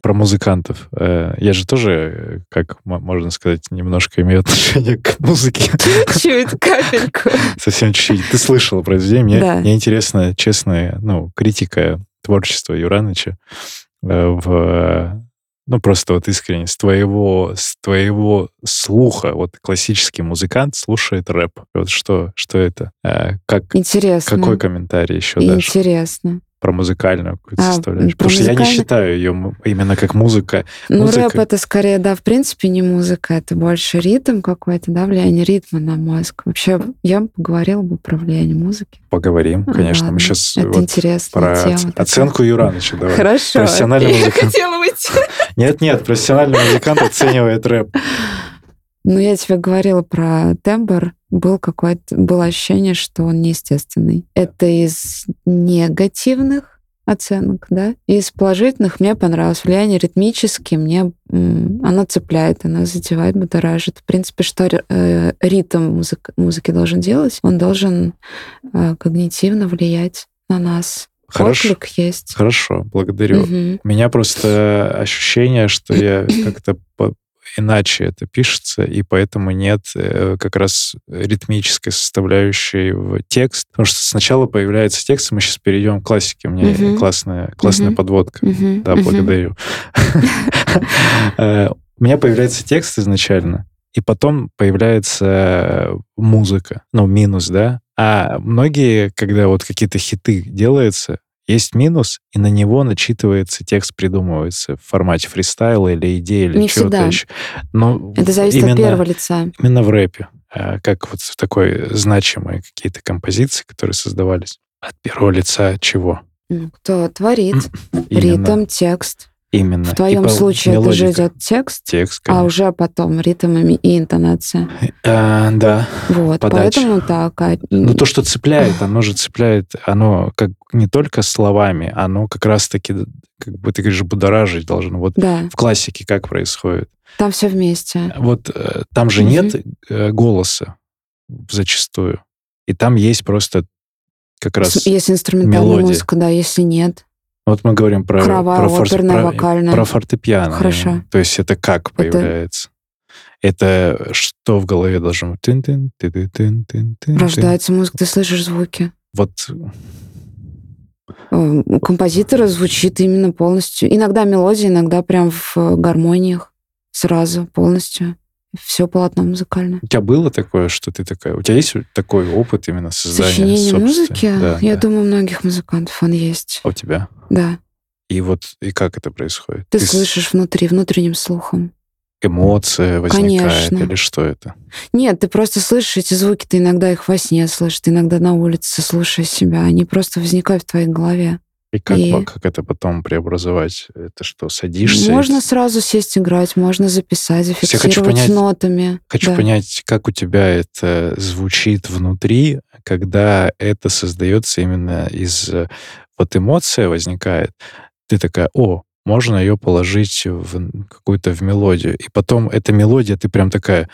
Про музыкантов. Э, Я же тоже, как можно сказать, немножко имею отношение к музыке. Чуть капельку. Совсем чуть-чуть. Ты слышала произведение. Мне, Да. мне интересно, честная, ну, критика творчества Юраныча в ну, просто вот искренне, с твоего, с твоего слуха, вот классический музыкант слушает рэп. Вот что, что это? Э, как, Интересно. какой комментарий еще дашь Интересно. Про музыкальную какую-то А, составляющую? Потому что я не считаю ее именно как музыка. Ну, Музыка. рэп это скорее, да, в принципе, не музыка, это больше ритм какой-то, да, влияние ритма на мозг. Вообще, я бы поговорила бы про влияние музыки. Поговорим, конечно. Мы Ладно. сейчас Это вот интересная про тема. оц- такая. оценку Юраныча давай. Хорошо. Профессиональный Я музыкант. хотела выйти. Нет-нет, профессиональный музыкант оценивает рэп. Ну, я тебе говорила про тембр. Был какое-то, было ощущение, что он неестественный. Это из негативных оценок, да. Из положительных мне понравилось. Влияние ритмические мне м, оно цепляет, оно задевает, будоражит. В принципе, что э, ритм музык, музыки должен делать? Он должен э, когнитивно влиять на нас. Хорошо. Отклик есть. Хорошо, благодарю. Мгм. У меня просто ощущение, что я как-то иначе это пишется, и поэтому нет э, как раз ритмической составляющей в текст. Потому что сначала появляется текст, и мы сейчас перейдем к классике. У меня Мгм. классная, классная Мгм. подводка. Мгм. Да, благодарю. Э, У меня появляется текст изначально, и потом появляется музыка, ну, минус, да. А многие, когда вот какие-то хиты делаются, Есть минус, и на него начитывается, текст придумывается в формате фристайла или идеи, или Не чего-то всегда. еще. Но Это зависит именно, от первого лица. Именно в рэпе. а, Как вот в такой значимые какие-то композиции, которые создавались от первого лица чего? Ну, Кто творит Именно. ритм, текст. Именно. В твоем И случае это же мелодика. идет текст, Текст, а уже потом ритм и интонация. А, да. Вот, Подача. поэтому так. а, Ну, то, что цепляет, оно же цепляет, оно как не только словами, оно как раз-таки, как бы ты говоришь, будоражить должно. Вот Да, в классике как происходит? там все вместе. Вот э, там же Мгм. нет э, голоса зачастую. И там есть просто как раз... Если инструментальная мелодия. музыка, да, если нет. Вот мы говорим про, Хоровая, про, оперная, про- вокальная. про фортепиано. Хорошо. То есть это как появляется? Это что в голове должно быть? Ты-ты-тын, тын, тын, тын. Рождается музыка, ты слышишь звуки. Вот Э, Композитора звучит именно полностью. Иногда мелодия, иногда прям в гармониях сразу полностью. Все полотно музыкальное. у тебя было такое, что ты такая... У тебя есть такой опыт именно создания Сочинение музыки, Да, я да. думаю, у многих музыкантов он есть. А у тебя? Да. И вот и как это происходит? Ты с- слышишь внутри, внутренним слухом. эмоция возникает Конечно. или что это? Нет, ты просто слышишь эти звуки, ты иногда их во сне слышишь, ты иногда на улице слушаешь себя, они просто возникают в твоей голове. И как, И- как это потом преобразовать? Это что, садишься? и- Можно сразу сесть играть, можно записать, я хочу зафиксировать понять- нотами. Хочу Да. понять, как у тебя это звучит внутри, когда это создается именно из... э, Вот эмоция возникает, ты такая, о, можно ее положить в какую-то в мелодию. И потом эта мелодия, ты прям такая,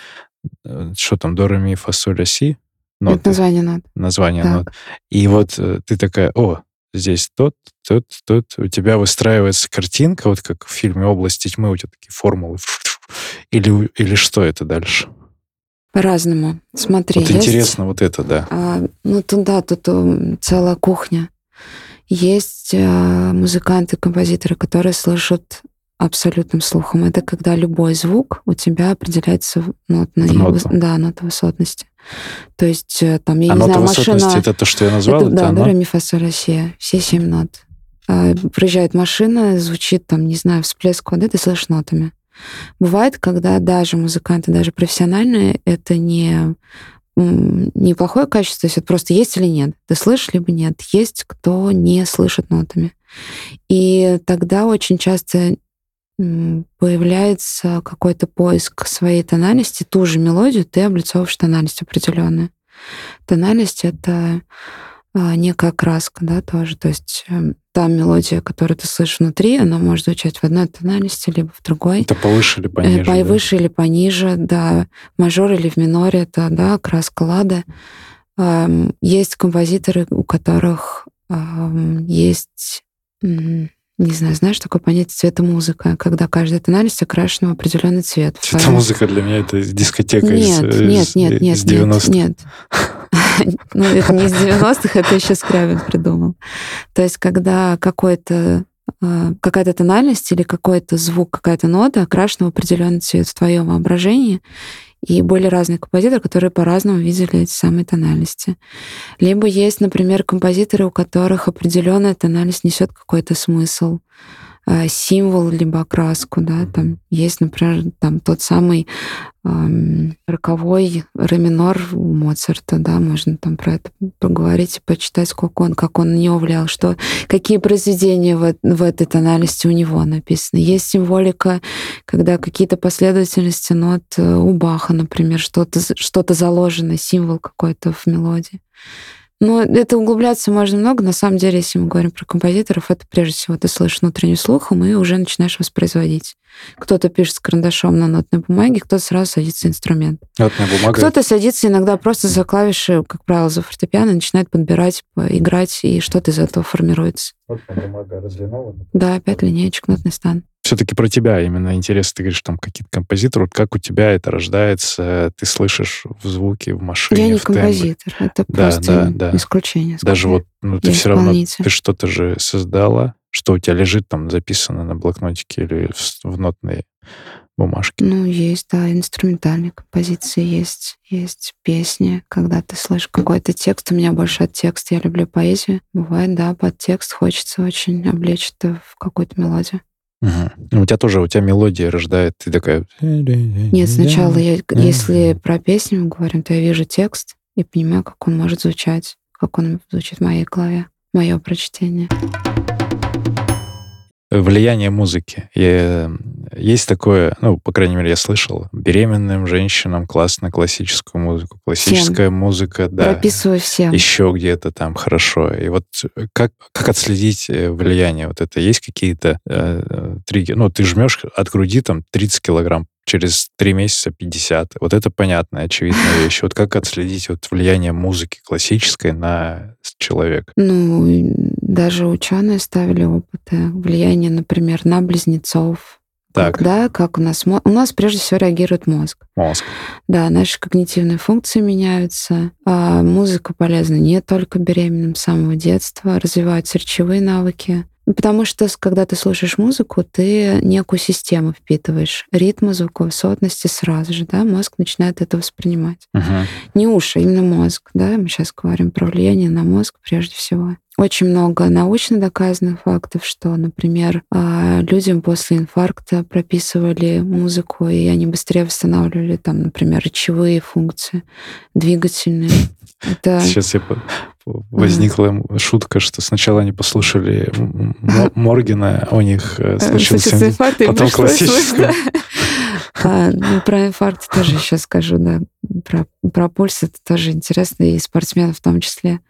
э, что там, до, ре, ми, фа, соль, ля, си? Это Ноты, название нот. название Так. нот. И вот э, ты такая, о, здесь тот, тот, тот. У тебя выстраивается картинка, вот как в фильме «Область тьмы», у тебя такие формулы. Или, или что это дальше? По-разному. Смотри, Вот есть, интересно вот это, да. а, ну, тут, да, тут целая кухня. Есть а, музыканты, композиторы, которые слышат абсолютным слухом. Это когда любой звук у тебя определяется нотной, В ноту. выс- да, нота высотности. То есть э, там, я а не нота знаю, высотности машина... это то, что я назвал? Это, да, оно? до, ре, ми, фа, соль, си. Все семь нот. А, Проезжает машина, звучит там, не знаю, всплеск воды, ты слышишь нотами. Бывает, когда даже музыканты, даже профессиональные, это не неплохое качество, то есть это просто есть или нет. Ты слышишь, либо нет. Есть кто не слышит нотами. И тогда очень часто появляется какой-то поиск своей тональности, ту же мелодию ты облицовываешь тональность определенную. Тональность — это а, некая краска, да, тоже. То есть эм, та мелодия, которую ты слышишь внутри, она может звучать в одной тональности, либо в другой. Это повыше или Э, пониже? да? Повыше или пониже, да. В мажоре или в миноре, это, да, краска лада. Ам, Есть композиторы, у которых ам, есть, не знаю, знаешь, такое понятие цвета музыка, когда каждая тональность окрашена в определенный цвет. Своей- музыка для меня, это дискотека нет, из, э, нет, из- нет, нет, из нет, 90-х. нет. Ну, это не из 90-х, это еще Скрябин придумал. То есть, когда какой-то э, какая-то тональность или какой-то звук, какая-то нота окрашена в определенный цвет в твоем воображении, и были разные композиторы, которые по-разному видели эти самые тональности. Либо есть, например, композиторы, у которых определенная тональность несет какой-то смысл, символ либо окраску, да, там есть, например, там тот самый эм, роковой ре минор у Моцарта, да, можно там про это поговорить и почитать, сколько он, как он на него влиял, что, какие произведения в, в этой тональности у него написаны. Есть символика, когда какие-то последовательности нот э, у Баха, например, что-то что заложено, символ какой-то в мелодии. Но это углубляться можно много. На самом деле, если мы говорим про композиторов, это прежде всего ты слышишь внутренним слухом и уже начинаешь воспроизводить. Кто-то пишет с карандашом на нотной бумаге, кто-то сразу садится инструмент. Нотная бумага. Кто-то садится иногда просто за клавиши, как правило, за фортепиано, начинает подбирать, по- играть, и что-то из этого формируется. Нотная бумага разлинована. Да, опять линеечек, нотный стан. Все-таки про тебя именно интересно. Ты говоришь, там какие-то композиторы. Вот как у тебя это рождается? Ты слышишь в звуке, в машине, Я не композитор, это Да, просто да, да. исключение. Даже вот, ну, ты все равно, ты что-то же создала, Что у тебя лежит там записано на блокнотике или в, в нотной бумажке? Ну, есть, да, инструментальные композиции есть, есть песни, когда ты слышишь какой-то текст. У меня больше от текста, я люблю поэзию. Бывает, да, под текст хочется очень облечь это в какую-то мелодию. Угу. У тебя тоже, у тебя мелодия рождает, ты такая... Нет, сначала, я, если про песню мы говорим, то я вижу текст и понимаю, как он может звучать, как он звучит в моей голове, мое прочтение влияние музыки. Я, есть такое, ну, по крайней мере, я слышал, беременным женщинам классно классическую музыку, классическая всем. музыка, да. Прописываю всем. Еще где-то там хорошо. И вот как, как отследить э, влияние вот это? Есть какие-то э, триггеры? Ну, ты жмешь от груди там 30 килограмм через три месяца 50. Вот это понятная, очевидная вещь. Вот как отследить вот влияние музыки классической на человека? Ну, даже ученые ставили опыты. Влияние, например, на близнецов. Так. Когда, как у нас... У нас прежде всего реагирует мозг. Мозг. Да, наши когнитивные функции меняются. А музыка полезна не только беременным с самого детства. Развиваются речевые навыки. Потому что, когда ты слушаешь музыку, ты некую систему впитываешь. Ритмы, звуковые сотности сразу же, да, мозг начинает это воспринимать. Uh-huh. Не уши, именно мозг, да, мы сейчас говорим про влияние на мозг прежде всего. Очень много научно доказанных фактов, что, например, а, людям после инфаркта прописывали музыку, и они быстрее восстанавливали, там, например, речевые функции, двигательные. Это... Сейчас я возникла mm. шутка, что сначала они послушали Моргина, а у них э, случился инфаркт, потом классическую. А, ну, про инфаркт тоже сейчас скажу, да. Про, про пульс это тоже интересно, и спортсменов в том числе.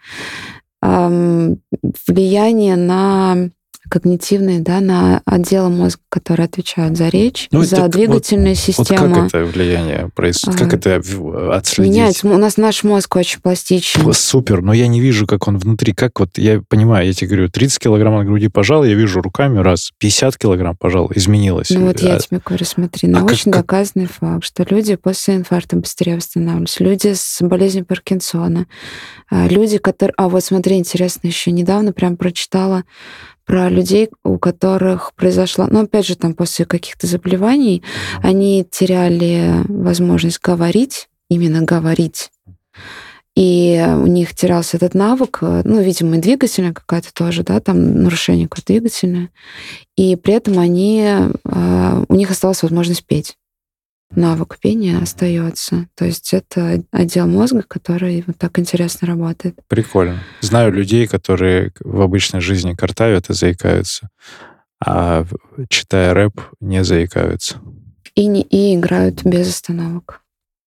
Эм, влияние на когнитивные, да, на отделы мозга, которые отвечают за речь, ну, за двигательную вот, систему. Вот как это влияние происходит? А, как это отследить? Меняется. У нас наш мозг очень пластичен. Супер, но я не вижу, как он внутри. Как вот, я понимаю, я тебе говорю, 30 килограмм на груди пожал, я вижу руками раз, 50 килограмм пожал, изменилось. Ну вот а, я тебе говорю, смотри, а научно как, доказанный как... факт, что люди после инфаркта быстрее восстанавливаются. Люди с болезнью Паркинсона, а, люди, которые... А вот смотри, интересно, еще недавно прям прочитала про людей, у которых произошла, ну, опять же, там после каких-то заболеваний, они теряли возможность говорить, именно говорить. И у них терялся этот навык, ну, видимо, и двигательная какая-то тоже, да, там нарушение какое-то двигательное. И при этом они, а, у них осталась возможность петь навык пения остается. То есть это отдел мозга, который вот так интересно работает. Прикольно. Знаю людей, которые в обычной жизни картавят и заикаются, а читая рэп, не заикаются. И, не, и играют без остановок.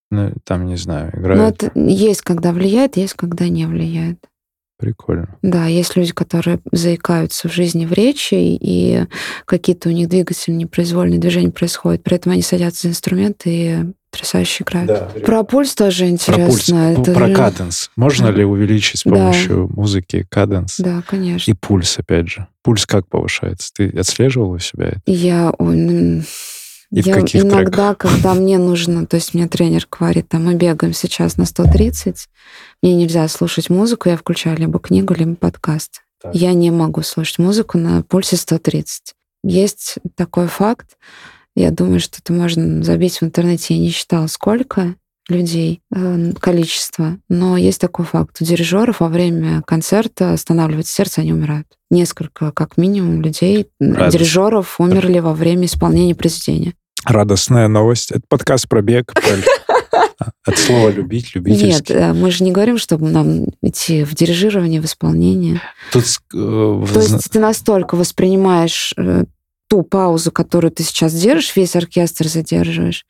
Ну, там, не знаю, играют. Ну, это есть, когда влияет, есть, когда не влияет. Прикольно. Да, есть люди, которые заикаются в жизни в речи, и какие-то у них двигательные непроизвольные движения происходят. При этом они садятся за инструмент и потрясающе играют. Да, про пульс тоже интересно. Про, пульс. Это... про каденс. Можно ли увеличить с помощью да. музыки каденс? Да, конечно. И пульс, опять же. Пульс как повышается? Ты отслеживала у себя это? Я... И я в каких иногда, треках? когда мне нужно, то есть мне тренер говорит, там, мы бегаем сейчас на 130, мне нельзя слушать музыку, я включаю либо книгу, либо подкаст. Так. Я не могу слушать музыку на пульсе 130. Есть такой факт. Я думаю, что это можно забить в интернете. Я не считала, сколько людей, э, количество. Но есть такой факт. У дирижеров во время концерта останавливается сердце, они умирают. Несколько, как минимум, людей, Радость. дирижеров умерли во время исполнения произведения. Радостная новость. Это подкаст про бег. От слова любить, любительский. Нет, э, мы же не говорим, чтобы нам идти в дирижирование, в исполнение. Тут, э, То есть ты настолько воспринимаешь э, ту паузу, которую ты сейчас держишь, весь оркестр задерживаешь,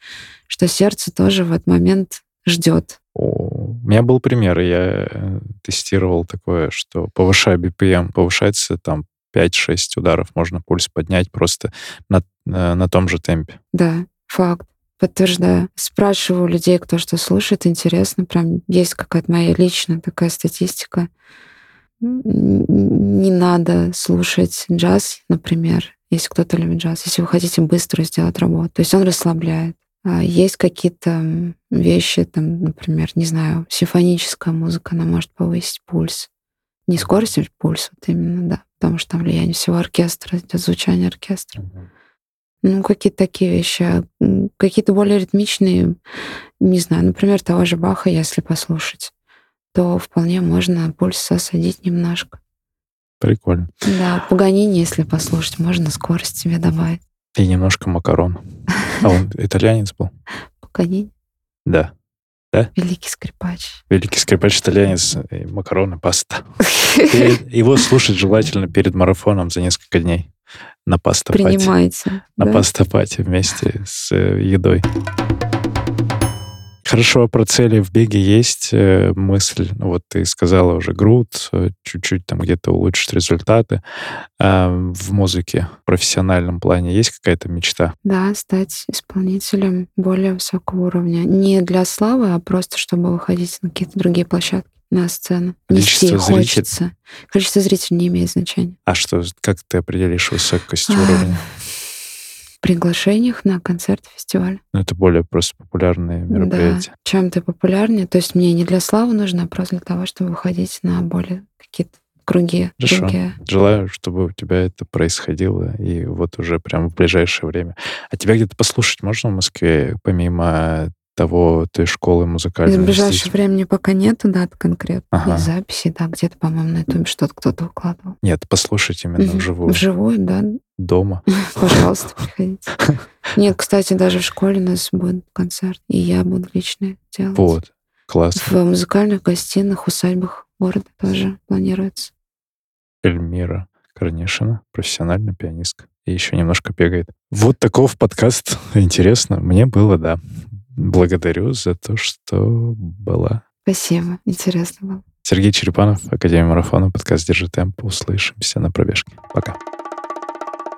что сердце тоже в этот момент ждет. У меня был пример, я э, тестировал такое, что повышая BPM, повышается там 5-6 ударов, можно пульс поднять просто на, э, на том же темпе. Да, факт. Подтверждаю. Спрашиваю людей, кто что слушает, интересно. Прям есть какая-то моя личная такая статистика. Не надо слушать джаз, например, если кто-то любит джаз, если вы хотите быстро сделать работу. То есть он расслабляет. А есть какие-то вещи, там, например, не знаю, симфоническая музыка, она может повысить пульс. Не скорость, а пульс, вот именно, да. Потому что там влияние всего оркестра, идет звучание оркестра. Ну, какие-то такие вещи. А, какие-то более ритмичные, не знаю, например, того же Баха, если послушать, то вполне можно пульс осадить немножко. Прикольно. Да, Паганини, если послушать, можно скорость себе добавить. И немножко макарон. А он итальянец был? Паганини? Да. Да? Великий скрипач. Великий скрипач итальянец, и макароны, паста. Его слушать желательно перед марафоном за несколько дней на пастопате. Принимайте. На да? пастопате вместе с э, едой. Хорошо, про цели в беге есть э, мысль. Ну, вот ты сказала уже груд, э, чуть-чуть там где-то улучшить результаты. А в музыке, в профессиональном плане есть какая-то мечта? Да, стать исполнителем более высокого уровня. Не для славы, а просто чтобы выходить на какие-то другие площадки на сцену. Количество Нести зрителей. хочется. Количество зрителей не имеет значения. А что, как ты определишь высокость А, уровня? Приглашениях на концерты, фестиваль. Ну, это более просто популярные мероприятия. Да. Чем ты популярнее. То есть мне не для славы нужно, а просто для того, чтобы выходить на более какие-то круги. Хорошо. другие. Желаю, чтобы у тебя это происходило, и вот уже прям в ближайшее время. А тебя где-то послушать можно в Москве, помимо того, той школы Из музыкальной? ближайшего здесь? времени пока нету дат конкретно. Ага. Из записи, да, где-то, по-моему, на ютубе что-то кто-то выкладывал. Нет, послушать именно Мгм. вживую, Вживую, да. дома. Пожалуйста, приходите. Нет, кстати, даже в школе у нас будет концерт, и я буду лично делать. Вот, классно. В музыкальных гостиных, усадьбах города тоже планируется. Эльмира Корнишина, профессиональная пианистка. И еще немножко бегает. Вот таков подкаст. Интересно. Мне было, да. Благодарю за то, что была. Спасибо, интересно было. Сергей Черепанов, Академия марафона, подкаст «Держи темп». Услышимся на пробежке. Пока.